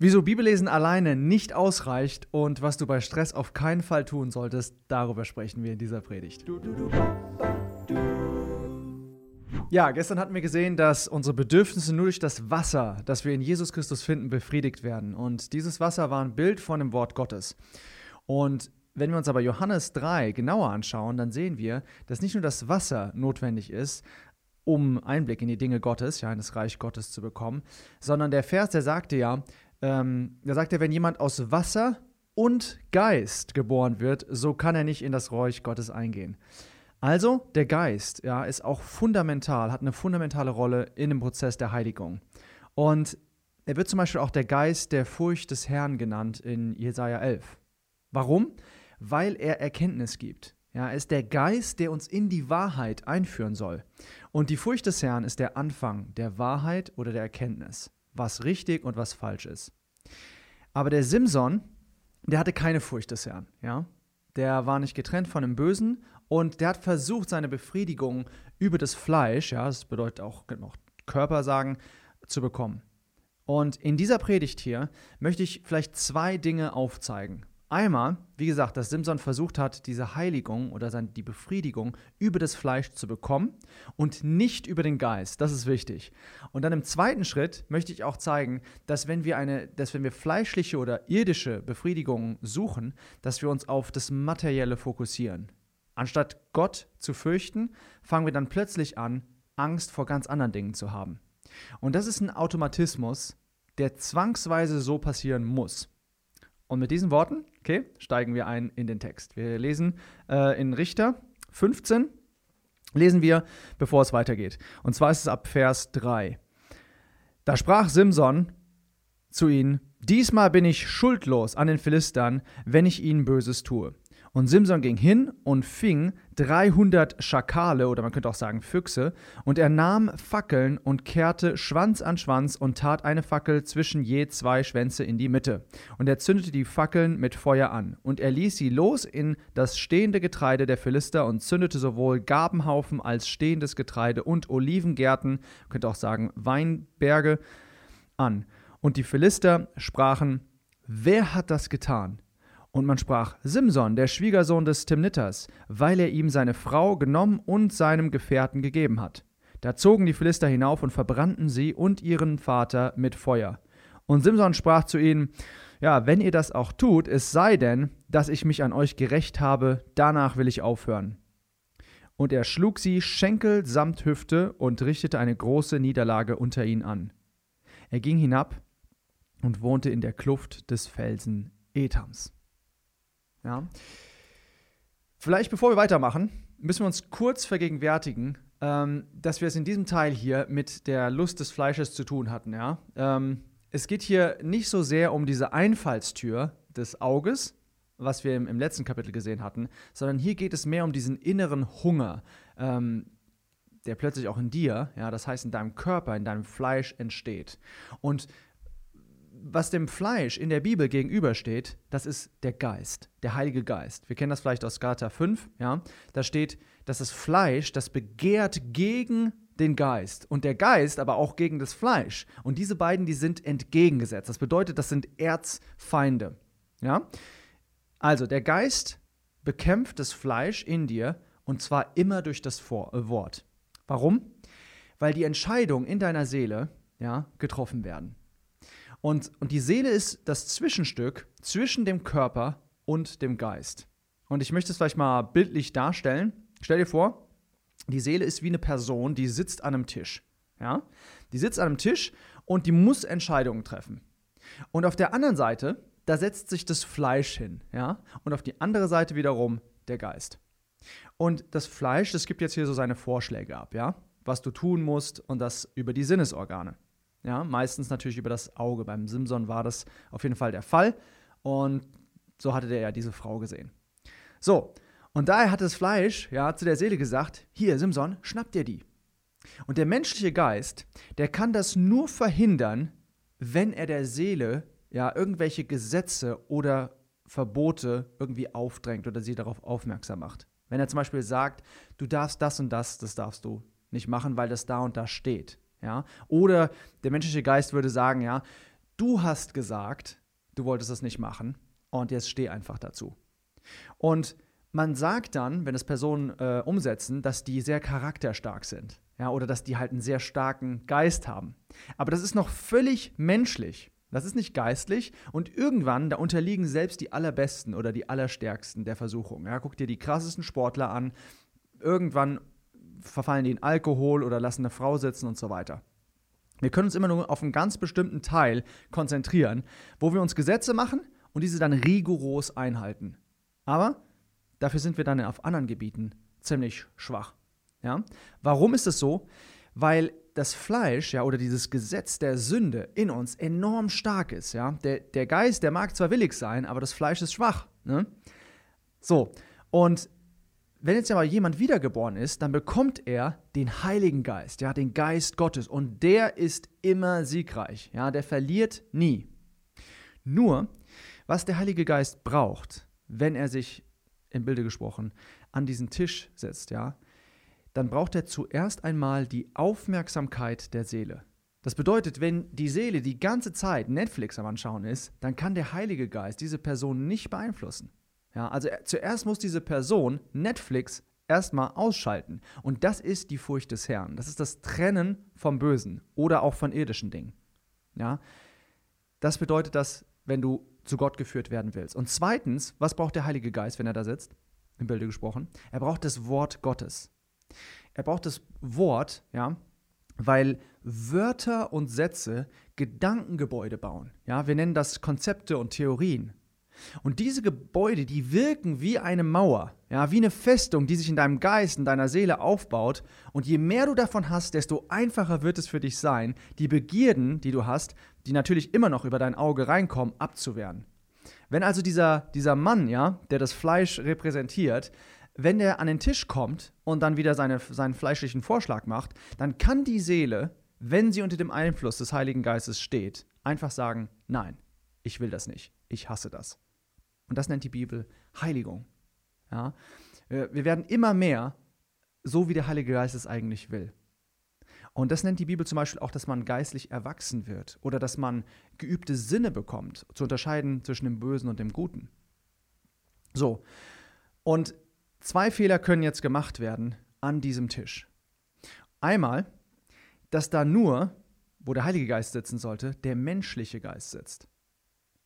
Wieso Bibellesen alleine nicht ausreicht und was du bei Stress auf keinen Fall tun solltest, darüber sprechen wir in dieser Predigt. Ja, gestern hatten wir gesehen, dass unsere Bedürfnisse nur durch das Wasser, das wir in Jesus Christus finden, befriedigt werden. Und dieses Wasser war ein Bild von dem Wort Gottes. Und wenn wir uns aber Johannes 3 genauer anschauen, dann sehen wir, dass nicht nur das Wasser notwendig ist, um Einblick in die Dinge Gottes, ja, in das Reich Gottes zu bekommen, sondern der Vers, der sagte ja, ähm, da sagt er, wenn jemand aus Wasser und Geist geboren wird, so kann er nicht in das Reich Gottes eingehen. Also der Geist ja, ist auch fundamental, hat eine fundamentale Rolle in dem Prozess der Heiligung. Und er wird zum Beispiel auch der Geist der Furcht des Herrn genannt in Jesaja 11. Warum? Weil er Erkenntnis gibt. Ja, er ist der Geist, der uns in die Wahrheit einführen soll. Und die Furcht des Herrn ist der Anfang der Wahrheit oder der Erkenntnis was richtig und was falsch ist. Aber der Simson, der hatte keine Furcht des Herrn, ja. Der war nicht getrennt von dem Bösen und der hat versucht, seine Befriedigung über das Fleisch, ja, das bedeutet auch, auch Körper sagen, zu bekommen. Und in dieser Predigt hier möchte ich vielleicht zwei Dinge aufzeigen. Einmal, wie gesagt, dass Simson versucht hat, diese Heiligung oder die Befriedigung über das Fleisch zu bekommen und nicht über den Geist. Das ist wichtig. Und dann im zweiten Schritt möchte ich auch zeigen, dass wenn wir eine, dass wenn wir fleischliche oder irdische Befriedigung suchen, dass wir uns auf das Materielle fokussieren. Anstatt Gott zu fürchten, fangen wir dann plötzlich an, Angst vor ganz anderen Dingen zu haben. Und das ist ein Automatismus, der zwangsweise so passieren muss. Und mit diesen Worten, okay, steigen wir ein in den Text. Wir lesen äh, in Richter 15, lesen wir, bevor es weitergeht. Und zwar ist es ab Vers 3. Da sprach Simson zu ihnen, Diesmal bin ich schuldlos an den Philistern, wenn ich ihnen Böses tue. Und Simson ging hin und fing 300 Schakale oder man könnte auch sagen Füchse und er nahm Fackeln und kehrte Schwanz an Schwanz und tat eine Fackel zwischen je zwei Schwänze in die Mitte. Und er zündete die Fackeln mit Feuer an. Und er ließ sie los in das stehende Getreide der Philister und zündete sowohl Gabenhaufen als stehendes Getreide und Olivengärten, man könnte auch sagen Weinberge, an. Und die Philister sprachen, wer hat das getan? Und man sprach, Simson, der Schwiegersohn des Timnitters, weil er ihm seine Frau genommen und seinem Gefährten gegeben hat. Da zogen die Philister hinauf und verbrannten sie und ihren Vater mit Feuer. Und Simson sprach zu ihnen, ja, wenn ihr das auch tut, es sei denn, dass ich mich an euch gerecht habe, danach will ich aufhören. Und er schlug sie Schenkel samt Hüfte und richtete eine große Niederlage unter ihnen an. Er ging hinab und wohnte in der Kluft des Felsen Etams. Ja. Vielleicht bevor wir weitermachen, müssen wir uns kurz vergegenwärtigen, ähm, dass wir es in diesem Teil hier mit der Lust des Fleisches zu tun hatten. Ja? Ähm, es geht hier nicht so sehr um diese Einfallstür des Auges, was wir im, im, letzten Kapitel gesehen hatten, sondern hier geht es mehr um diesen inneren Hunger, ähm, der plötzlich auch in dir, ja, das heißt in deinem Körper, in deinem Fleisch entsteht. Und was dem Fleisch in der Bibel gegenübersteht, das ist der Geist, der Heilige Geist. Wir kennen das vielleicht aus Galater 5, ja. Da steht, dass das Fleisch, das begehrt gegen den Geist und der Geist aber auch gegen das Fleisch. Und diese beiden, die sind entgegengesetzt. Das bedeutet, das sind Erzfeinde, ja. Also, der Geist bekämpft das Fleisch in dir und zwar immer durch das Vor äh, Wort. Warum? Weil die Entscheidungen in deiner Seele, ja, getroffen werden. Und, und die Seele ist das Zwischenstück zwischen dem Körper und dem Geist. Und ich möchte es vielleicht mal bildlich darstellen. Stell dir vor, die Seele ist wie eine Person, die sitzt an einem Tisch. Ja? Die sitzt an einem Tisch und die muss Entscheidungen treffen. Und auf der anderen Seite, da setzt sich das Fleisch hin. Ja? Und auf die andere Seite wiederum der Geist. Und das Fleisch, das gibt jetzt hier so seine Vorschläge ab, ja? Was du tun musst und das über die Sinnesorgane. Ja, meistens natürlich über das Auge. Beim Simson war das auf jeden Fall der Fall. Und so hatte der ja diese Frau gesehen. So, und daher hat das Fleisch ja zu der Seele gesagt: Hier, Simson, schnapp dir die. Und der menschliche Geist, der kann das nur verhindern, wenn er der Seele ja irgendwelche Gesetze oder Verbote irgendwie aufdrängt oder sie darauf aufmerksam macht. Wenn er zum Beispiel sagt, du darfst das und das, das darfst du nicht machen, weil das da und da steht. Ja? Oder der menschliche Geist würde sagen, ja, du hast gesagt, du wolltest das nicht machen und jetzt steh einfach dazu. Und man sagt dann, wenn es Personen äh, umsetzen, dass die sehr charakterstark sind. Ja, oder dass die halt einen sehr starken Geist haben. Aber das ist noch völlig menschlich. Das ist nicht geistlich und irgendwann, da unterliegen selbst die Allerbesten oder die Allerstärksten der Versuchung. Ja, guck dir die krassesten Sportler an. Irgendwann verfallen die in Alkohol oder lassen eine Frau sitzen und so weiter. Wir können uns immer nur auf einen ganz bestimmten Teil konzentrieren, wo wir uns Gesetze machen und diese dann rigoros einhalten. Aber dafür sind wir dann auf anderen Gebieten ziemlich schwach. Ja? Warum ist es so? Weil das Fleisch, ja, oder dieses Gesetz der Sünde in uns enorm stark ist, ja. Der, der Geist, der mag zwar willig sein, aber das Fleisch ist schwach. Ne? So, und wenn jetzt aber jemand wiedergeboren ist, dann bekommt er den Heiligen Geist, ja, den Geist Gottes. Und der ist immer siegreich, ja, der verliert nie. Nur, was der Heilige Geist braucht, wenn er sich, im Bilde gesprochen, an diesen Tisch setzt, ja, dann braucht er zuerst einmal die Aufmerksamkeit der Seele. Das bedeutet, wenn die Seele die ganze Zeit Netflix am Anschauen ist, dann kann der Heilige Geist diese Person nicht beeinflussen. Ja, also zuerst muss diese Person Netflix erstmal ausschalten. Und das ist die Furcht des Herrn. Das ist das Trennen vom Bösen oder auch von irdischen Dingen. Ja, das bedeutet das, wenn du zu Gott geführt werden willst. Und zweitens, was braucht der Heilige Geist, wenn er da sitzt? Im Bilde gesprochen. Er braucht das Wort Gottes. Er braucht das Wort, ja, weil Wörter und Sätze Gedankengebäude bauen. Ja, wir nennen das Konzepte und Theorien. Und diese Gebäude, die wirken wie eine Mauer, ja, wie eine Festung, die sich in deinem Geist, in deiner Seele aufbaut. Und je mehr du davon hast, desto einfacher wird es für dich sein, die Begierden, die du hast, die natürlich immer noch über dein Auge reinkommen, abzuwehren. Wenn also dieser, dieser Mann, ja, der das Fleisch repräsentiert, wenn der an den Tisch kommt und dann wieder seine, seinen fleischlichen Vorschlag macht, dann kann die Seele, wenn sie unter dem Einfluss des Heiligen Geistes steht, einfach sagen, nein, ich will das nicht, ich hasse das. Und das nennt die Bibel Heiligung. Ja? Wir werden immer mehr so, wie der Heilige Geist es eigentlich will. Und das nennt die Bibel zum Beispiel auch, dass man geistlich erwachsen wird oder dass man geübte Sinne bekommt, zu unterscheiden zwischen dem Bösen und dem Guten. So, und Zwei Fehler können jetzt gemacht werden an diesem Tisch. Einmal, dass da nur, wo der Heilige Geist sitzen sollte, der menschliche Geist sitzt.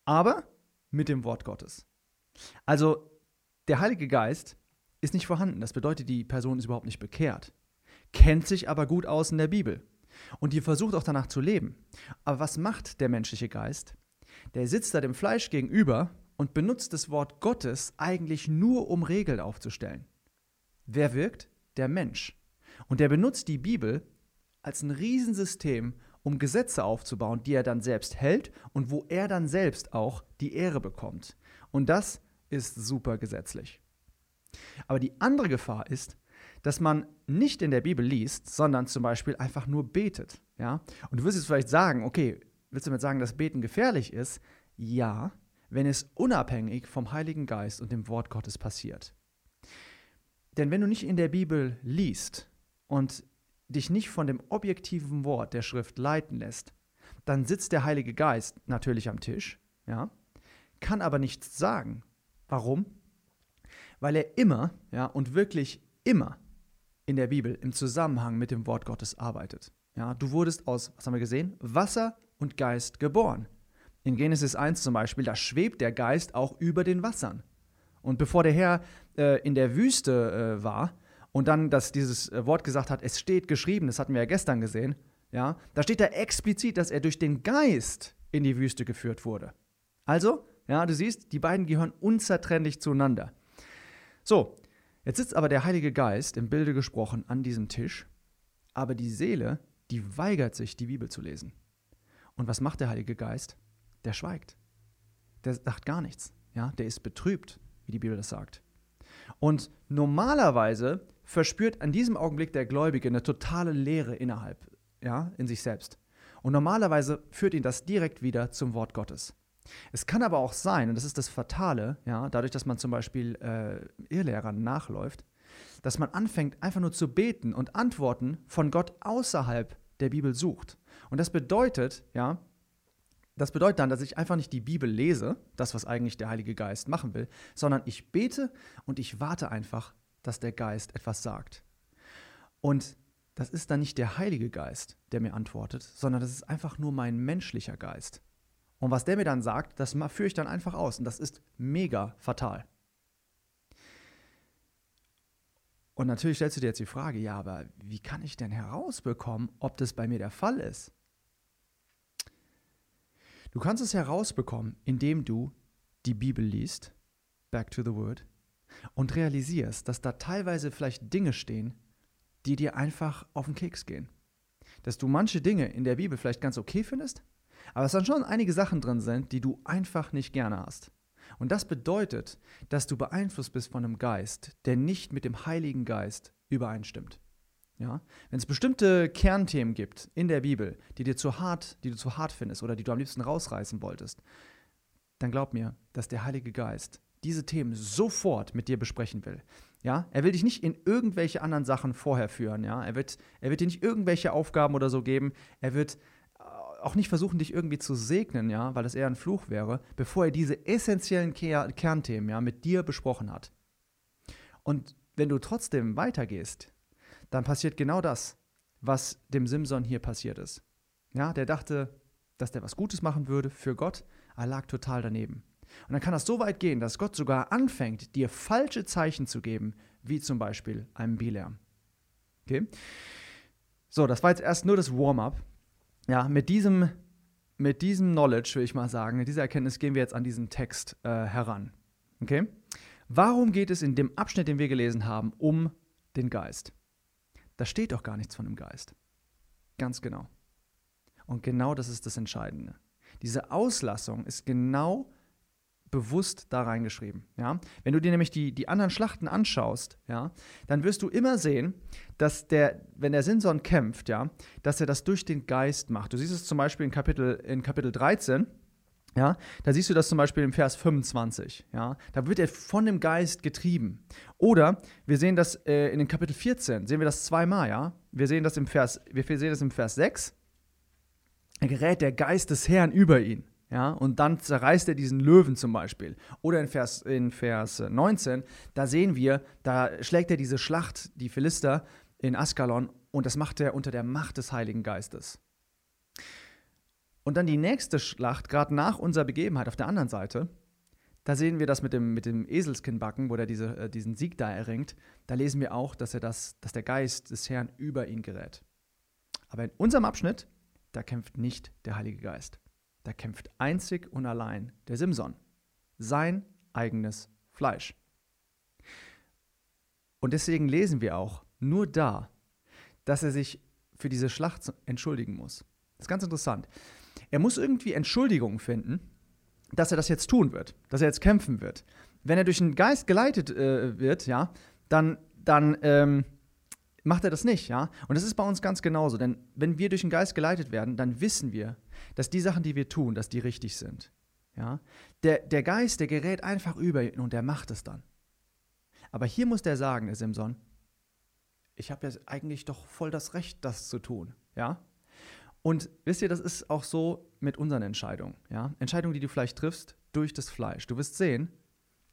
Aber mit dem Wort Gottes. Also der Heilige Geist ist nicht vorhanden. Das bedeutet, die Person ist überhaupt nicht bekehrt, kennt sich aber gut aus in der Bibel und die versucht auch danach zu leben. Aber was macht der menschliche Geist? Der sitzt da dem Fleisch gegenüber und benutzt das Wort Gottes eigentlich nur, um Regeln aufzustellen. Wer wirkt? Der Mensch. Und der benutzt die Bibel als ein Riesensystem, um Gesetze aufzubauen, die er dann selbst hält und wo er dann selbst auch die Ehre bekommt. Und das ist super gesetzlich. Aber die andere Gefahr ist, dass man nicht in der Bibel liest, sondern zum Beispiel einfach nur betet. Ja? Und du wirst jetzt vielleicht sagen, okay, willst du damit sagen, dass Beten gefährlich ist? Ja, wenn es unabhängig vom Heiligen Geist und dem Wort Gottes passiert. Denn wenn du nicht in der Bibel liest und dich nicht von dem objektiven Wort der Schrift leiten lässt, dann sitzt der Heilige Geist natürlich am Tisch, ja, kann aber nichts sagen. Warum? Weil er immer, ja, und wirklich immer in der Bibel im Zusammenhang mit dem Wort Gottes arbeitet. Ja, du wurdest aus, was haben wir gesehen? Wasser und Geist geboren. In Genesis 1 zum Beispiel, da schwebt der Geist auch über den Wassern. Und bevor der Herr äh, in der Wüste äh, war und dann das, dieses äh, Wort gesagt hat, es steht geschrieben, das hatten wir ja gestern gesehen, ja, da steht da explizit, dass er durch den Geist in die Wüste geführt wurde. Also, ja, du siehst, die beiden gehören unzertrennlich zueinander. So, jetzt sitzt aber der Heilige Geist im Bilde gesprochen an diesem Tisch, aber die Seele, die weigert sich, die Bibel zu lesen. Und was macht der Heilige Geist? der schweigt. Der sagt gar nichts. Ja? Der ist betrübt, wie die Bibel das sagt. Und normalerweise verspürt an diesem Augenblick der Gläubige eine totale Leere innerhalb, ja, in sich selbst. Und normalerweise führt ihn das direkt wieder zum Wort Gottes. Es kann aber auch sein, und das ist das Fatale, ja, dadurch, dass man zum Beispiel äh, Irrlehrern nachläuft, dass man anfängt, einfach nur zu beten und Antworten von Gott außerhalb der Bibel sucht. Und das bedeutet, ja, Das bedeutet dann, dass ich einfach nicht die Bibel lese, das, was eigentlich der Heilige Geist machen will, sondern ich bete und ich warte einfach, dass der Geist etwas sagt. Und das ist dann nicht der Heilige Geist, der mir antwortet, sondern das ist einfach nur mein menschlicher Geist. Und was der mir dann sagt, das führe ich dann einfach aus. Und das ist mega fatal. Und natürlich stellst du dir jetzt die Frage, ja, aber wie kann ich denn herausbekommen, ob das bei mir der Fall ist? Du kannst es herausbekommen, indem du die Bibel liest, back to the word, und realisierst, dass da teilweise vielleicht Dinge stehen, die dir einfach auf den Keks gehen. Dass du manche Dinge in der Bibel vielleicht ganz okay findest, aber es dann schon einige Sachen drin sind, die du einfach nicht gerne hast. Und das bedeutet, dass du beeinflusst bist von einem Geist, der nicht mit dem Heiligen Geist übereinstimmt. Ja? Wenn es bestimmte Kernthemen gibt in der Bibel, die dir zu hart, die du zu hart findest oder die du am liebsten rausreißen wolltest, dann glaub mir, dass der Heilige Geist diese Themen sofort mit dir besprechen will. Ja, er will dich nicht in irgendwelche anderen Sachen vorher führen. Ja, er wird, er wird dir nicht irgendwelche Aufgaben oder so geben. Er wird auch nicht versuchen, dich irgendwie zu segnen, ja, weil das eher ein Fluch wäre, bevor er diese essentiellen Ker Kernthemen, ja, mit dir besprochen hat. Und wenn du trotzdem weitergehst, dann passiert genau das, was dem Simson hier passiert ist. Ja, der dachte, dass der was Gutes machen würde für Gott, er lag total daneben. Und dann kann das so weit gehen, dass Gott sogar anfängt, dir falsche Zeichen zu geben, wie zum Beispiel einem Bileam. Okay? So, das war jetzt erst nur das Warm-up. Ja, mit diesem, mit diesem Knowledge, will ich mal sagen, mit dieser Erkenntnis gehen wir jetzt an diesen Text äh, heran. Okay? Warum geht es in dem Abschnitt, den wir gelesen haben, um den Geist? Da steht doch gar nichts von dem Geist. Ganz genau. Und genau das ist das Entscheidende. Diese Auslassung ist genau bewusst da reingeschrieben. Ja? Wenn du dir nämlich die, die anderen Schlachten anschaust, ja, dann wirst du immer sehen, dass der, wenn der Sinson kämpft, ja, dass er das durch den Geist macht. Du siehst es zum Beispiel in Kapitel, in Kapitel 13. Ja, da siehst du das zum Beispiel im Vers 25. Ja, da wird er von dem Geist getrieben. Oder wir sehen das äh, in den Kapitel 14, sehen wir das zweimal. Ja, wir sehen das im Vers, wir sehen das im Vers 6. Da gerät der Geist des Herrn über ihn. Ja, und dann zerreißt er diesen Löwen zum Beispiel. Oder in Vers, in Vers 19, da sehen wir, da schlägt er diese Schlacht, die Philister in Askalon, und das macht er unter der Macht des Heiligen Geistes. Und dann die nächste Schlacht, gerade nach unserer Begebenheit auf der anderen Seite, da sehen wir das mit dem, mit dem Eselskinnbacken, wo er diese, äh, diesen Sieg da erringt. Da lesen wir auch, dass, er das, dass der Geist des Herrn über ihn gerät. Aber in unserem Abschnitt, da kämpft nicht der Heilige Geist. Da kämpft einzig und allein der Simson. Sein eigenes Fleisch. Und deswegen lesen wir auch nur da, dass er sich für diese Schlacht entschuldigen muss. Das ist ganz interessant. Er muss irgendwie Entschuldigungen finden, dass er das jetzt tun wird, dass er jetzt kämpfen wird. Wenn er durch den Geist geleitet äh, wird, ja, dann, dann ähm, macht er das nicht, ja. Und das ist bei uns ganz genauso, denn wenn wir durch den Geist geleitet werden, dann wissen wir, dass die Sachen, die wir tun, dass die richtig sind. Ja? Der, der Geist, der gerät einfach über ihn und der macht es dann. Aber hier muss der sagen, der Simson, ich habe ja eigentlich doch voll das Recht, das zu tun. Ja? Und wisst ihr, das ist auch so mit unseren Entscheidungen. Ja? Entscheidungen, die du vielleicht triffst durch das Fleisch. Du wirst sehen,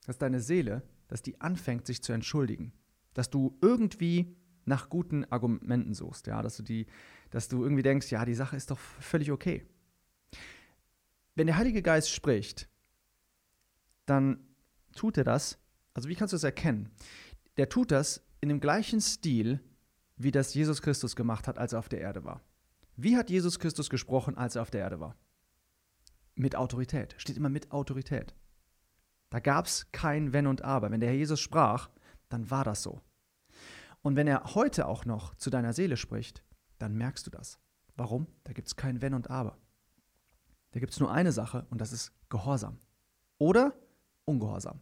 dass deine Seele, dass die anfängt, sich zu entschuldigen. Dass du irgendwie nach guten Argumenten suchst. Ja? Dass, du die, dass du irgendwie denkst, ja, die Sache ist doch völlig okay wenn der Heilige Geist spricht, dann tut er das, also wie kannst du das erkennen? Der tut das in dem gleichen Stil, wie das Jesus Christus gemacht hat, als er auf der Erde war. Wie hat Jesus Christus gesprochen, als er auf der Erde war? Mit Autorität. Steht immer mit Autorität. Da gab es kein Wenn und Aber. Wenn der Herr Jesus sprach, dann war das so. Und wenn er heute auch noch zu deiner Seele spricht, dann merkst du das. Warum? Da gibt es kein Wenn und Aber. Da gibt es nur eine Sache und das ist Gehorsam. Oder Ungehorsam.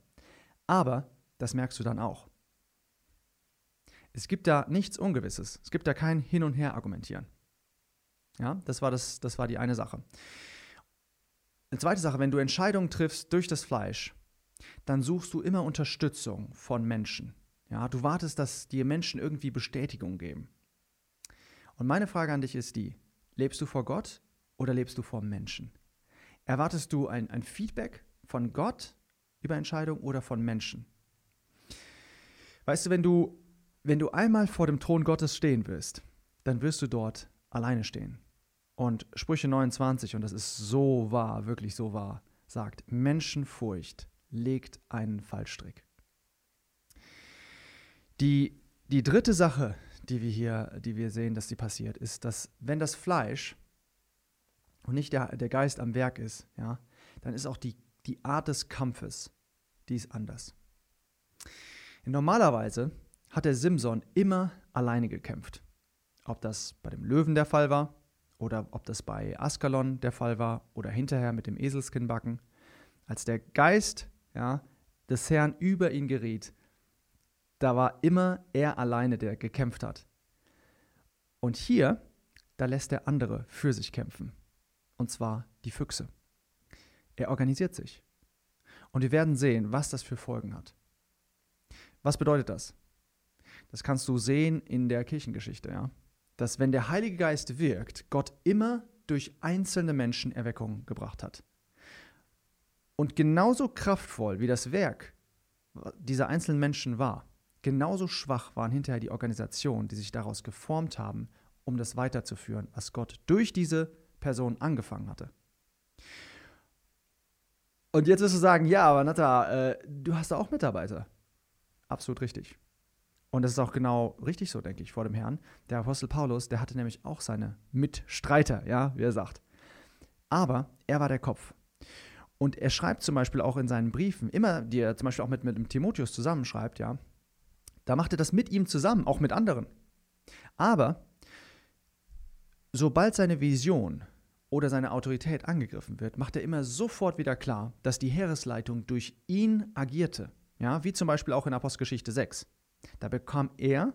Aber das merkst du dann auch. Es gibt da nichts Ungewisses. Es gibt da kein Hin und Her argumentieren. Ja, das war, das, das war die eine Sache. Eine zweite Sache, wenn du Entscheidungen triffst durch das Fleisch, dann suchst du immer Unterstützung von Menschen. Ja, du wartest, dass dir Menschen irgendwie Bestätigung geben. Und meine Frage an dich ist die: Lebst du vor Gott oder lebst du vor Menschen? Erwartest du ein, ein Feedback von Gott über Entscheidungen oder von Menschen? Weißt du, wenn du, wenn du einmal vor dem Thron Gottes stehen wirst, dann wirst du dort alleine stehen. Und Sprüche 29, und das ist so wahr, wirklich so wahr, sagt, Menschenfurcht legt einen Fallstrick. Die, die dritte Sache, die wir hier, die wir sehen, dass sie passiert, ist, dass wenn das Fleisch und nicht der, der Geist am Werk ist, ja, dann ist auch die, die Art des Kampfes, die ist anders. Normalerweise hat der Simson immer alleine gekämpft. Ob das bei dem Löwen der Fall war oder ob das bei Askalon der Fall war oder hinterher mit dem Eselskinnbacken. Als der Geist ja, des Herrn über ihn geriet, da war immer er alleine, der gekämpft hat. Und hier, da lässt der andere für sich kämpfen. Und zwar die Füchse. Er organisiert sich. Und wir werden sehen, was das für Folgen hat. Was bedeutet das? Das kannst du sehen in der Kirchengeschichte, ja. Dass wenn der Heilige Geist wirkt, Gott immer durch einzelne Menschen Erweckung gebracht hat. Und genauso kraftvoll wie das Werk dieser einzelnen Menschen war, genauso schwach waren hinterher die Organisationen, die sich daraus geformt haben, um das weiterzuführen, was Gott durch diese Person angefangen hatte. Und jetzt wirst du sagen, ja, aber Nata, äh, du hast da auch Mitarbeiter. Absolut richtig. Und das ist auch genau richtig so, denke ich, vor dem Herrn. Der Apostel Paulus, der hatte nämlich auch seine Mitstreiter, ja, wie er sagt. Aber er war der Kopf. Und er schreibt zum Beispiel auch in seinen Briefen, immer, die er zum Beispiel auch mit, mit dem Timotheus zusammenschreibt, ja, da macht er das mit ihm zusammen, auch mit anderen. Aber sobald seine Vision oder seine Autorität angegriffen wird, macht er immer sofort wieder klar, dass die Heeresleitung durch ihn agierte. Ja, wie zum Beispiel auch in Apostelgeschichte 6. Da bekam er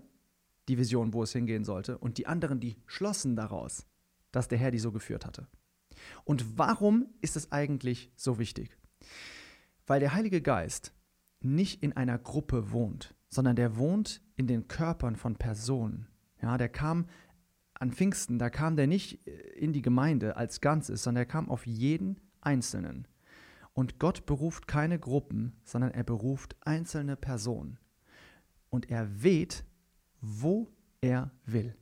die Vision, wo es hingehen sollte, und die anderen, die schlossen daraus, dass der Herr die so geführt hatte. Und warum ist es eigentlich so wichtig? Weil der Heilige Geist nicht in einer Gruppe wohnt, sondern der wohnt in den Körpern von Personen. Ja, der kam an Pfingsten, da kam der nicht in die Gemeinde als Ganzes, sondern er kam auf jeden Einzelnen. Und Gott beruft keine Gruppen, sondern er beruft einzelne Personen. Und er weht, wo er will.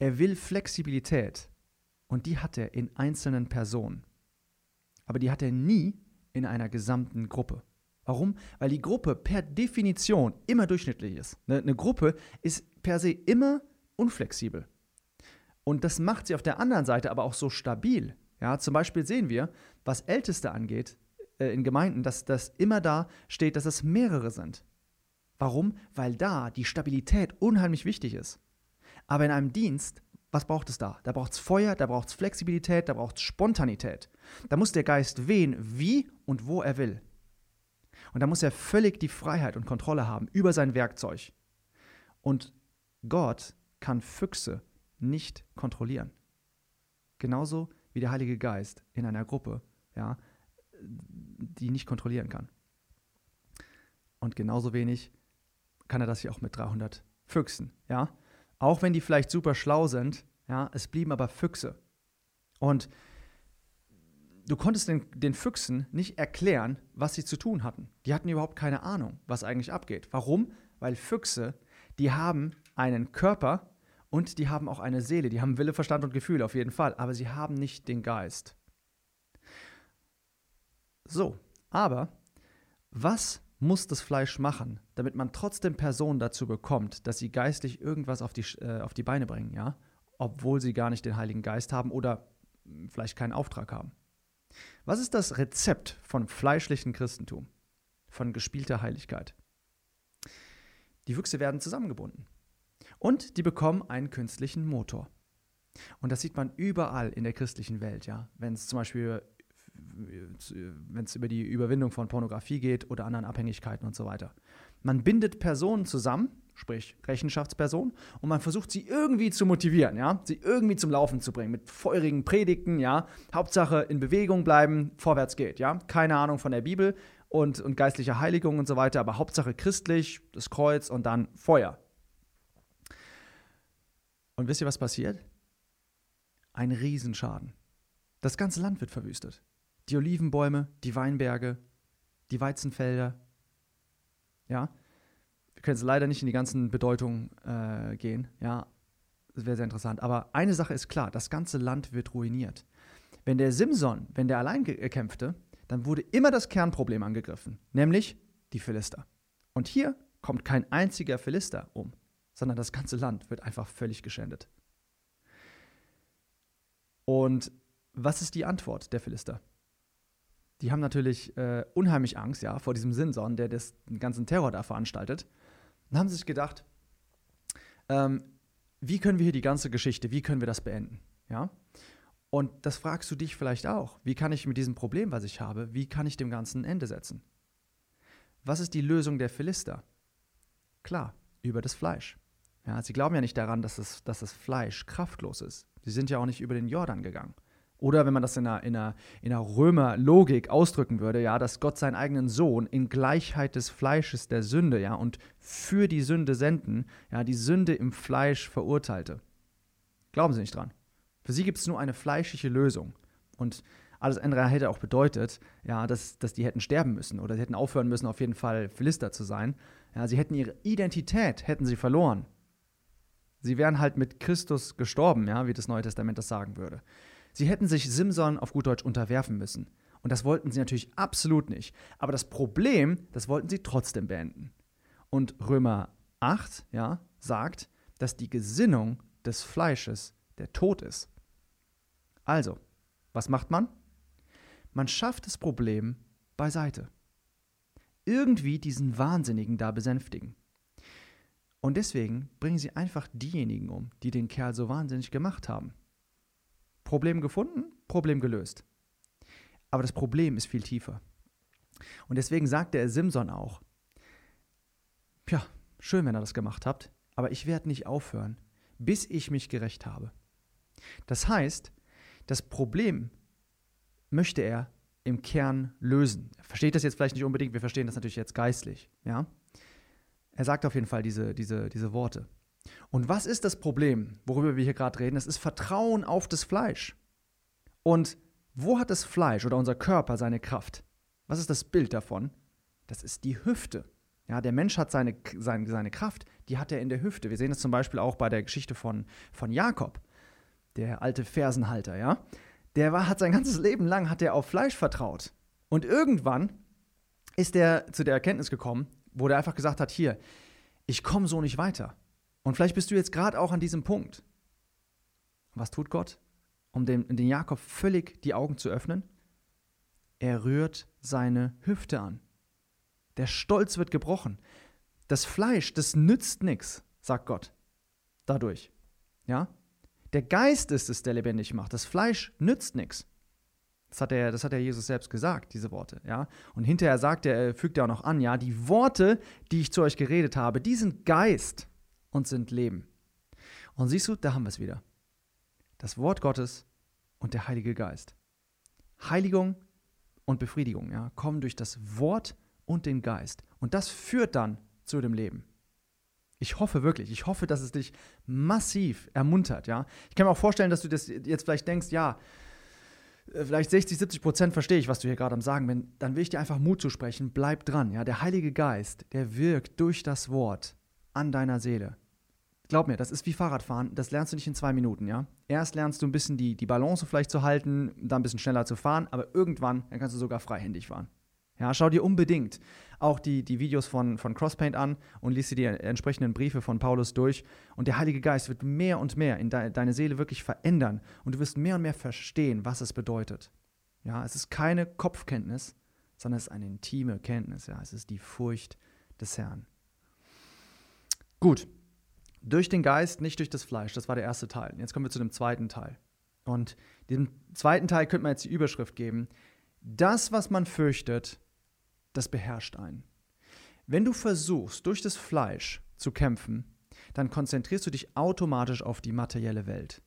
Er will Flexibilität. Und die hat er in einzelnen Personen. Aber die hat er nie in einer gesamten Gruppe. Warum? Weil die Gruppe per Definition immer durchschnittlich ist. Eine, Gruppe ist per se immer unflexibel. Und das macht sie auf der anderen Seite aber auch so stabil. Ja, zum Beispiel sehen wir, was Älteste angeht äh, in Gemeinden, dass das immer da steht, dass es mehrere sind. Warum? Weil da die Stabilität unheimlich wichtig ist. Aber in einem Dienst was braucht es da? Da braucht es Feuer, da braucht es Flexibilität, da braucht es Spontanität. Da muss der Geist wehen, wie und wo er will. Und da muss er völlig die Freiheit und Kontrolle haben über sein Werkzeug. Und Gott kann Füchse nicht kontrollieren. Genauso wie der Heilige Geist in einer Gruppe, ja, die nicht kontrollieren kann. Und genauso wenig kann er das hier auch mit 300 Füchsen, ja. Auch wenn die vielleicht super schlau sind, ja, es blieben aber Füchse. Und du konntest den, den Füchsen nicht erklären, was sie zu tun hatten. Die hatten überhaupt keine Ahnung, was eigentlich abgeht. Warum? Weil Füchse, die haben einen Körper und die haben auch eine Seele. Die haben Wille, Verstand und Gefühle auf jeden Fall, aber sie haben nicht den Geist. So, aber was muss das Fleisch machen, damit man trotzdem Personen dazu bekommt, dass sie geistlich irgendwas auf die, äh, auf die Beine bringen, ja? Obwohl sie gar nicht den Heiligen Geist haben oder vielleicht keinen Auftrag haben. Was ist das Rezept von fleischlichen Christentum, von gespielter Heiligkeit? Die Wüchse werden zusammengebunden und die bekommen einen künstlichen Motor. Und das sieht man überall in der christlichen Welt, ja. Wenn es zum Beispiel wenn es über die Überwindung von Pornografie geht oder anderen Abhängigkeiten und so weiter. Man bindet Personen zusammen, sprich Rechenschaftspersonen, und man versucht sie irgendwie zu motivieren, ja, sie irgendwie zum Laufen zu bringen mit feurigen Predigten, ja. Hauptsache in Bewegung bleiben, vorwärts geht, ja. Keine Ahnung von der Bibel und, und geistlicher Heiligung und so weiter, aber Hauptsache christlich, das Kreuz und dann Feuer. Und wisst ihr, was passiert? Ein Riesenschaden. Das ganze Land wird verwüstet. Die Olivenbäume, die Weinberge, die Weizenfelder. Ja, wir können jetzt leider nicht in die ganzen Bedeutungen äh, gehen. Ja, das wäre sehr interessant. Aber eine Sache ist klar: Das ganze Land wird ruiniert. Wenn der Simson, wenn der allein äh, kämpfte, dann wurde immer das Kernproblem angegriffen, nämlich die Philister. Und hier kommt kein einziger Philister um, sondern das ganze Land wird einfach völlig geschändet. Und was ist die Antwort der Philister? Die haben natürlich äh, unheimlich Angst ja, vor diesem Simson, der das, den ganzen Terror da veranstaltet. Und haben sich gedacht, ähm, wie können wir hier die ganze Geschichte, wie können wir das beenden? Ja? Und das fragst du dich vielleicht auch. Wie kann ich mit diesem Problem, was ich habe, wie kann ich dem Ganzen ein Ende setzen? Was ist die Lösung der Philister? Klar, über das Fleisch. Ja, sie glauben ja nicht daran, dass das, dass das Fleisch kraftlos ist. Sie sind ja auch nicht über den Jordan gegangen. Oder wenn man das in einer, in einer, in einer Römer-Logik ausdrücken würde, ja, dass Gott seinen eigenen Sohn in Gleichheit des Fleisches der Sünde, ja, und für die Sünde senden, ja, die Sünde im Fleisch verurteilte. Glauben Sie nicht dran. Für sie gibt es nur eine fleischliche Lösung. Und alles andere hätte auch bedeutet, ja, dass, dass die hätten sterben müssen oder sie hätten aufhören müssen, auf jeden Fall Philister zu sein. Ja, sie hätten ihre Identität hätten sie verloren. Sie wären halt mit Christus gestorben, ja, wie das Neue Testament das sagen würde. Sie hätten sich Simson auf gut Deutsch unterwerfen müssen. Und das wollten sie natürlich absolut nicht. Aber das Problem, das wollten sie trotzdem beenden. Und Römer 8, ja, sagt, dass die Gesinnung des Fleisches der Tod ist. Also, was macht man? Man schafft das Problem beiseite. Irgendwie diesen Wahnsinnigen da besänftigen. Und deswegen bringen sie einfach diejenigen um, die den Kerl so wahnsinnig gemacht haben. Problem gefunden, Problem gelöst. Aber das Problem ist viel tiefer. Und deswegen sagt der Simson auch, ja, schön, wenn ihr das gemacht habt, aber ich werde nicht aufhören, bis ich mich gerecht habe. Das heißt, das Problem möchte er im Kern lösen. Er versteht das jetzt vielleicht nicht unbedingt, wir verstehen das natürlich jetzt geistlich. Ja? Er sagt auf jeden Fall diese, diese, diese Worte. Und was ist das Problem, worüber wir hier gerade reden? Das ist Vertrauen auf das Fleisch. Und wo hat das Fleisch oder unser Körper seine Kraft? Was ist das Bild davon? Das ist die Hüfte. Ja, der Mensch hat seine, seine, seine Kraft, die hat er in der Hüfte. Wir sehen das zum Beispiel auch bei der Geschichte von, von Jakob der alte Fersenhalter, ja, der war, hat sein ganzes Leben lang hat er auf Fleisch vertraut. Und irgendwann ist er zu der Erkenntnis gekommen, wo der einfach gesagt hat, hier, ich komme so nicht weiter. Und vielleicht bist du jetzt gerade auch an diesem Punkt. Was tut Gott, um den, den Jakob völlig die Augen zu öffnen? Er rührt seine Hüfte an. Der Stolz wird gebrochen. Das Fleisch, das nützt nichts, sagt Gott. Dadurch. Ja? Der Geist ist es, der lebendig macht. Das Fleisch nützt nichts. Das hat, er, das hat er Jesus selbst gesagt, diese Worte. Ja? Und hinterher sagt er, fügt er auch noch an, ja, die Worte, die ich zu euch geredet habe, die sind Geist und sind Leben. Und siehst du, da haben wir es wieder. Das Wort Gottes und der Heilige Geist. Heiligung und Befriedigung ja, kommen durch das Wort und den Geist. Und das führt dann zu dem Leben. Ich hoffe wirklich, ich hoffe, dass es dich massiv ermuntert, ja. Ich kann mir auch vorstellen, dass du das jetzt vielleicht denkst, ja, äh, vielleicht 60, 70 Prozent verstehe ich, was du hier gerade am Sagen bist. Dann will ich dir einfach Mut zusprechen. Bleib dran, ja. Der Heilige Geist, der wirkt durch das Wort an deiner Seele. Glaub mir, das ist wie Fahrradfahren, das lernst du nicht in zwei Minuten, ja. Erst lernst du ein bisschen die, die Balance vielleicht zu halten, dann ein bisschen schneller zu fahren, aber irgendwann, dann kannst du sogar freihändig fahren. Ja, schau dir unbedingt auch die, die Videos von, von Crosspaint an und liest dir die entsprechenden Briefe von Paulus durch. Und der Heilige Geist wird mehr und mehr in de, deine Seele wirklich verändern. Und du wirst mehr und mehr verstehen, was es bedeutet. Ja, es ist keine Kopfkenntnis, sondern es ist eine intime Kenntnis. Ja, es ist die Furcht des Herrn. Gut, durch den Geist, nicht durch das Fleisch. Das war der erste Teil. Jetzt kommen wir zu dem zweiten Teil. Und dem zweiten Teil könnte man jetzt die Überschrift geben. Das, was man fürchtet, das beherrscht einen. Wenn du versuchst, durch das Fleisch zu kämpfen, dann konzentrierst du dich automatisch auf die materielle Welt.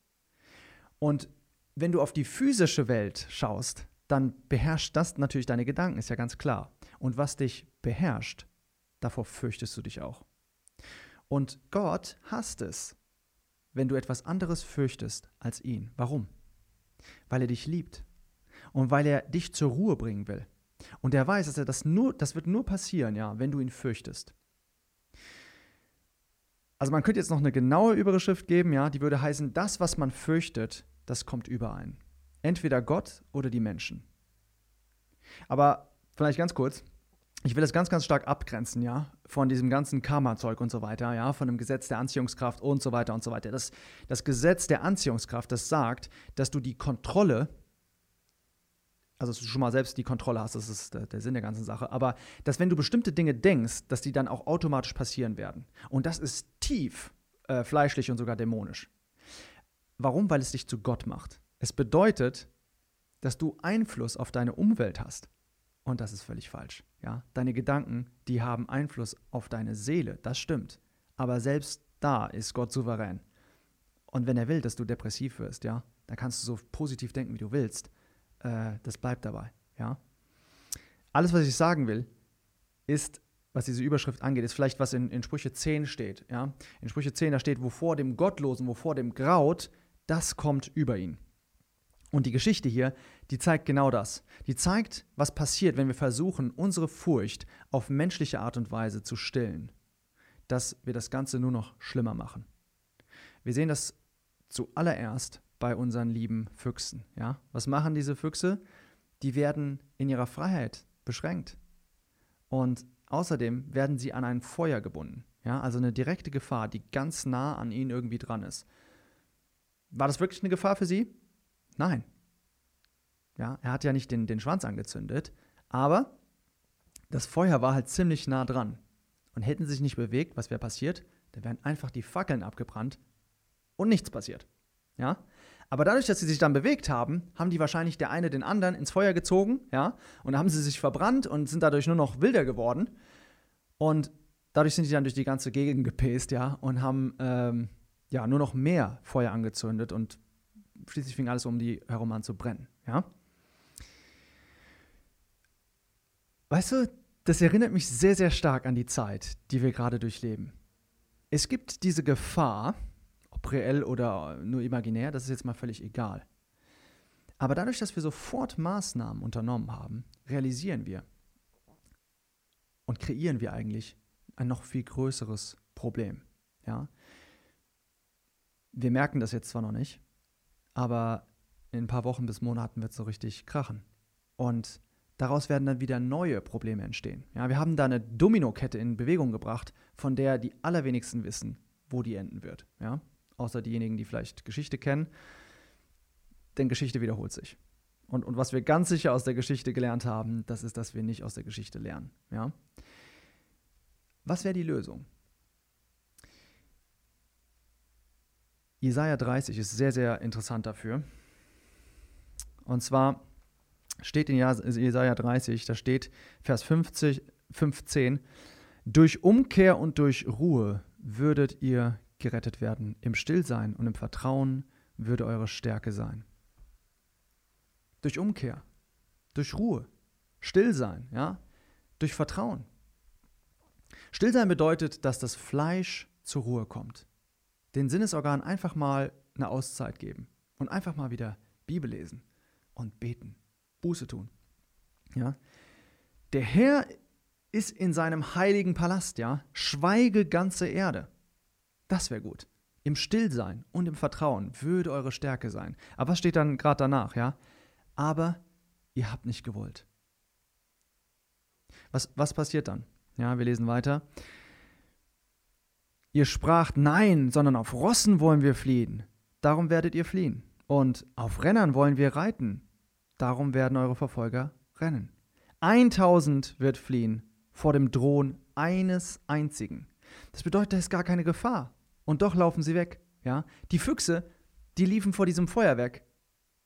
Und wenn du auf die physische Welt schaust, dann beherrscht das natürlich deine Gedanken, ist ja ganz klar. Und was dich beherrscht, davor fürchtest du dich auch. Und Gott hasst es, wenn du etwas anderes fürchtest als ihn. Warum? Weil er dich liebt und weil er dich zur Ruhe bringen will. Und er weiß, dass er das nur, das wird nur passieren, ja, wenn du ihn fürchtest. Also man könnte jetzt noch eine genaue Überschrift geben, ja, die würde heißen, das, was man fürchtet, das kommt überein. Entweder Gott oder die Menschen. Aber vielleicht ganz kurz, ich will das ganz, ganz stark abgrenzen, ja, von diesem ganzen Karma-Zeug und so weiter, ja, von dem Gesetz der Anziehungskraft und so weiter und so weiter. Das, das Gesetz der Anziehungskraft, das sagt, dass du die Kontrolle, also dass du schon mal selbst die Kontrolle hast, das ist der, der Sinn der ganzen Sache, aber dass wenn du bestimmte Dinge denkst, dass die dann auch automatisch passieren werden. Und das ist tief äh, fleischlich und sogar dämonisch. Warum? Weil es dich zu Gott macht. Es bedeutet, dass du Einfluss auf deine Umwelt hast. Und das ist völlig falsch. Ja? Deine Gedanken, die haben Einfluss auf deine Seele, das stimmt. Aber selbst da ist Gott souverän. Und wenn er will, dass du depressiv wirst, ja, dann kannst du so positiv denken, wie du willst. Äh, das bleibt dabei. Ja? Alles, was ich sagen will, ist, was diese Überschrift angeht, ist vielleicht, was in, in Sprüche 10 steht. Ja? In Sprüche 10, da steht, wovor dem Gottlosen, wovor dem graut, das kommt über ihn. Und die Geschichte hier, die zeigt genau das. Die zeigt, was passiert, wenn wir versuchen, unsere Furcht auf menschliche Art und Weise zu stillen. Dass wir das Ganze nur noch schlimmer machen. Wir sehen das zuallererst bei unseren lieben Füchsen. Ja? Was machen diese Füchse? Die werden in ihrer Freiheit beschränkt. Und außerdem werden sie an ein Feuer gebunden. Ja? Also eine direkte Gefahr, die ganz nah an ihnen irgendwie dran ist. War das wirklich eine Gefahr für sie? Nein. Ja, er hat ja nicht den, den Schwanz angezündet, aber das Feuer war halt ziemlich nah dran. Und hätten sie sich nicht bewegt, was wäre passiert? Da wären einfach die Fackeln abgebrannt und nichts passiert. Ja? Aber dadurch, dass sie sich dann bewegt haben, haben die wahrscheinlich der eine den anderen ins Feuer gezogen, ja, und haben sie sich verbrannt und sind dadurch nur noch wilder geworden. Und dadurch sind die dann durch die ganze Gegend gepäst, ja, und haben ähm, ja nur noch mehr Feuer angezündet und schließlich fing alles um die herum an zu brennen. Ja? Weißt du, das erinnert mich sehr, sehr stark an die Zeit, die wir gerade durchleben. Es gibt diese Gefahr, ob reell oder nur imaginär, das ist jetzt mal völlig egal. Aber dadurch, dass wir sofort Maßnahmen unternommen haben, realisieren wir und kreieren wir eigentlich ein noch viel größeres Problem. Ja? Wir merken das jetzt zwar noch nicht, aber in ein paar Wochen bis Monaten wird es so richtig krachen. Und daraus werden dann wieder neue Probleme entstehen. Ja, wir haben da eine Dominokette in Bewegung gebracht, von der die allerwenigsten wissen, wo die enden wird. Ja? Außer diejenigen, die vielleicht Geschichte kennen. Denn Geschichte wiederholt sich. Und, und was wir ganz sicher aus der Geschichte gelernt haben, das ist, dass wir nicht aus der Geschichte lernen. Ja? Was wäre die Lösung? Jesaja 30 ist sehr, sehr interessant dafür. Und zwar steht in Jesaja 30, da steht Vers 50, 15, durch Umkehr und durch Ruhe würdet ihr gerettet werden. Im Stillsein und im Vertrauen würde eure Stärke sein. Durch Umkehr, durch Ruhe, Stillsein, ja, durch Vertrauen. Stillsein bedeutet, dass das Fleisch zur Ruhe kommt den Sinnesorganen einfach mal eine Auszeit geben und einfach mal wieder Bibel lesen und beten, Buße tun. Ja? Der Herr ist in seinem heiligen Palast, ja? Schweige ganze Erde. Das wäre gut. Im Stillsein und im Vertrauen würde eure Stärke sein. Aber was steht dann gerade danach, ja? Aber ihr habt nicht gewollt. Was, was passiert dann? Ja, wir lesen weiter. Ihr spracht nein, sondern auf Rossen wollen wir fliehen. Darum werdet ihr fliehen. Und auf Rennern wollen wir reiten. Darum werden eure Verfolger rennen. Eintausend wird fliehen vor dem Drohen eines einzigen. Das bedeutet, da ist gar keine Gefahr. Und doch laufen sie weg. Ja? Die Füchse, die liefen vor diesem Feuer weg.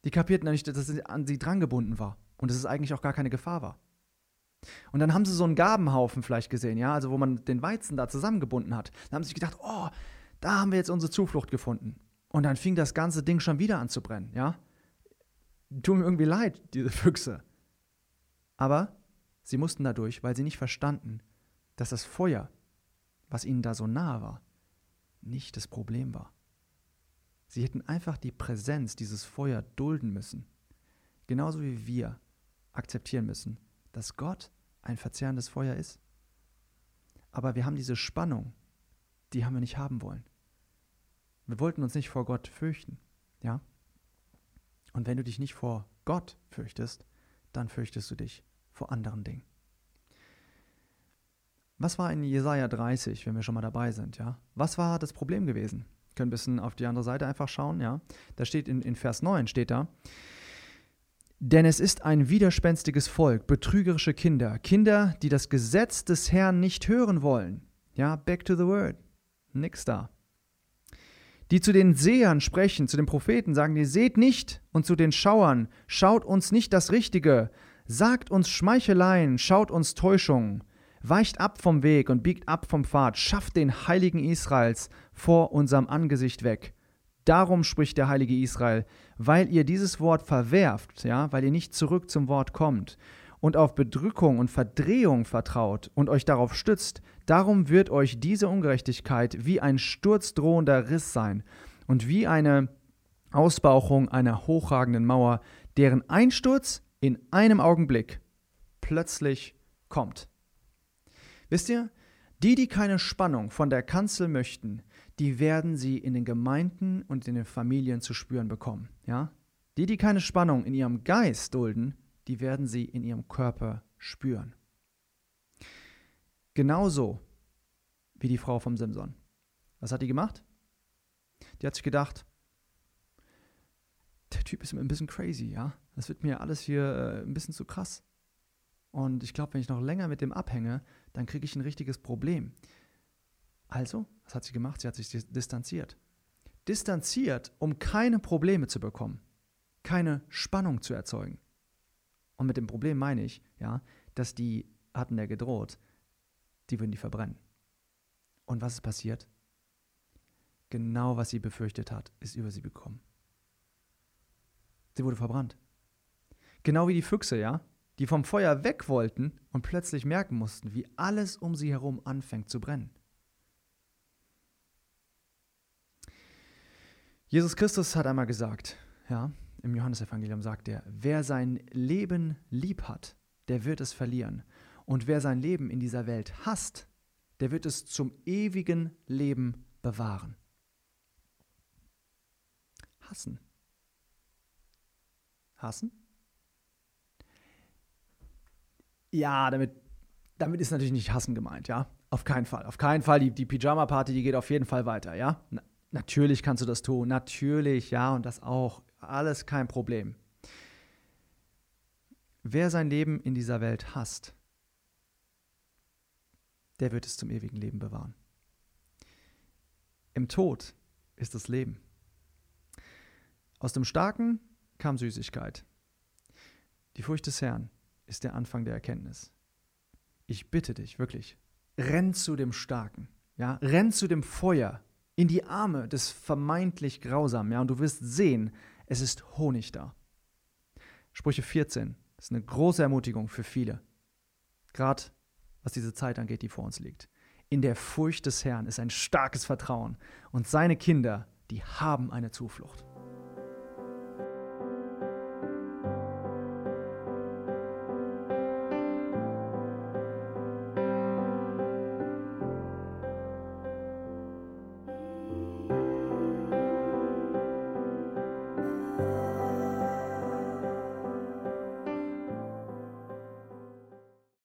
Die kapierten nicht, dass es an sie drangebunden war. Und dass es eigentlich auch gar keine Gefahr war. Und dann haben sie so einen Gabenhaufen vielleicht gesehen, ja, also wo man den Weizen da zusammengebunden hat. Dann haben sie sich gedacht, oh, da haben wir jetzt unsere Zuflucht gefunden. Und dann fing das ganze Ding schon wieder an zu brennen, ja. Tut mir irgendwie leid, diese Füchse. Aber sie mussten dadurch, weil sie nicht verstanden, dass das Feuer, was ihnen da so nahe war, nicht das Problem war. Sie hätten einfach die Präsenz dieses Feuer dulden müssen. genauso wie wir akzeptieren müssen, dass Gott ein verzehrendes Feuer ist. Aber wir haben diese Spannung, die haben wir nicht haben wollen. Wir wollten uns nicht vor Gott fürchten, ja? Und wenn du dich nicht vor Gott fürchtest, dann fürchtest du dich vor anderen Dingen. Was war in Jesaja 30, wenn wir schon mal dabei sind, ja? Was war das Problem gewesen? Wir können ein bisschen auf die andere Seite einfach schauen, ja? Da steht in, in Vers 9 steht da, denn es ist ein widerspenstiges Volk, betrügerische Kinder, Kinder, die das Gesetz des Herrn nicht hören wollen. Ja, back to the word. Nix da. Die zu den Sehern sprechen, zu den Propheten sagen, ihr seht nicht, und zu den Schauern, schaut uns nicht das Richtige, sagt uns Schmeicheleien, schaut uns Täuschungen, weicht ab vom Weg und biegt ab vom Pfad, schafft den Heiligen Israels vor unserem Angesicht weg. Darum spricht der Heilige Israel, weil ihr dieses Wort verwerft, ja, weil ihr nicht zurück zum Wort kommt und auf Bedrückung und Verdrehung vertraut und euch darauf stützt, darum wird euch diese Ungerechtigkeit wie ein sturzdrohender Riss sein und wie eine Ausbauchung einer hochragenden Mauer, deren Einsturz in einem Augenblick plötzlich kommt. Wisst ihr, die, die keine Spannung von der Kanzel möchten, die werden sie in den Gemeinden und in den Familien zu spüren bekommen. Ja? Die, die keine Spannung in ihrem Geist dulden, die werden sie in ihrem Körper spüren. Genauso wie die Frau vom Simson. Was hat die gemacht? Die hat sich gedacht, der Typ ist ein bisschen crazy, ja? Das wird mir alles hier äh, ein bisschen zu krass. Und ich glaube, wenn ich noch länger mit dem abhänge, dann kriege ich ein richtiges Problem. Also, was hat sie gemacht? Sie hat sich distanziert. Distanziert, um keine Probleme zu bekommen, keine Spannung zu erzeugen. Und mit dem Problem meine ich, ja, dass die hatten ja gedroht, die würden die verbrennen. Und was ist passiert? Genau was sie befürchtet hat, ist über sie gekommen. Sie wurde verbrannt. Genau wie die Füchse, ja, die vom Feuer weg wollten und plötzlich merken mussten, wie alles um sie herum anfängt zu brennen. Jesus Christus hat einmal gesagt, ja, im Johannesevangelium sagt er, wer sein Leben lieb hat, der wird es verlieren. Und wer sein Leben in dieser Welt hasst, der wird es zum ewigen Leben bewahren. Hassen. Hassen? Ja, damit, damit ist natürlich nicht Hassen gemeint, ja. Auf keinen Fall. Auf keinen Fall. Die, die Pyjama-Party, die geht auf jeden Fall weiter, ja. Na, Natürlich kannst du das tun, natürlich, ja, und das auch. Alles kein Problem. Wer sein Leben in dieser Welt hasst, der wird es zum ewigen Leben bewahren. Im Tod ist das Leben. Aus dem Starken kam Süßigkeit. Die Furcht des Herrn ist der Anfang der Erkenntnis. Ich bitte dich wirklich, renn zu dem Starken, ja, renn zu dem Feuer, in die Arme des vermeintlich Grausamen, ja, und du wirst sehen, es ist Honig da. Sprüche 14 ist eine große Ermutigung für viele, gerade was diese Zeit angeht, die vor uns liegt. In der Furcht des Herrn ist ein starkes Vertrauen und seine Kinder, die haben eine Zuflucht.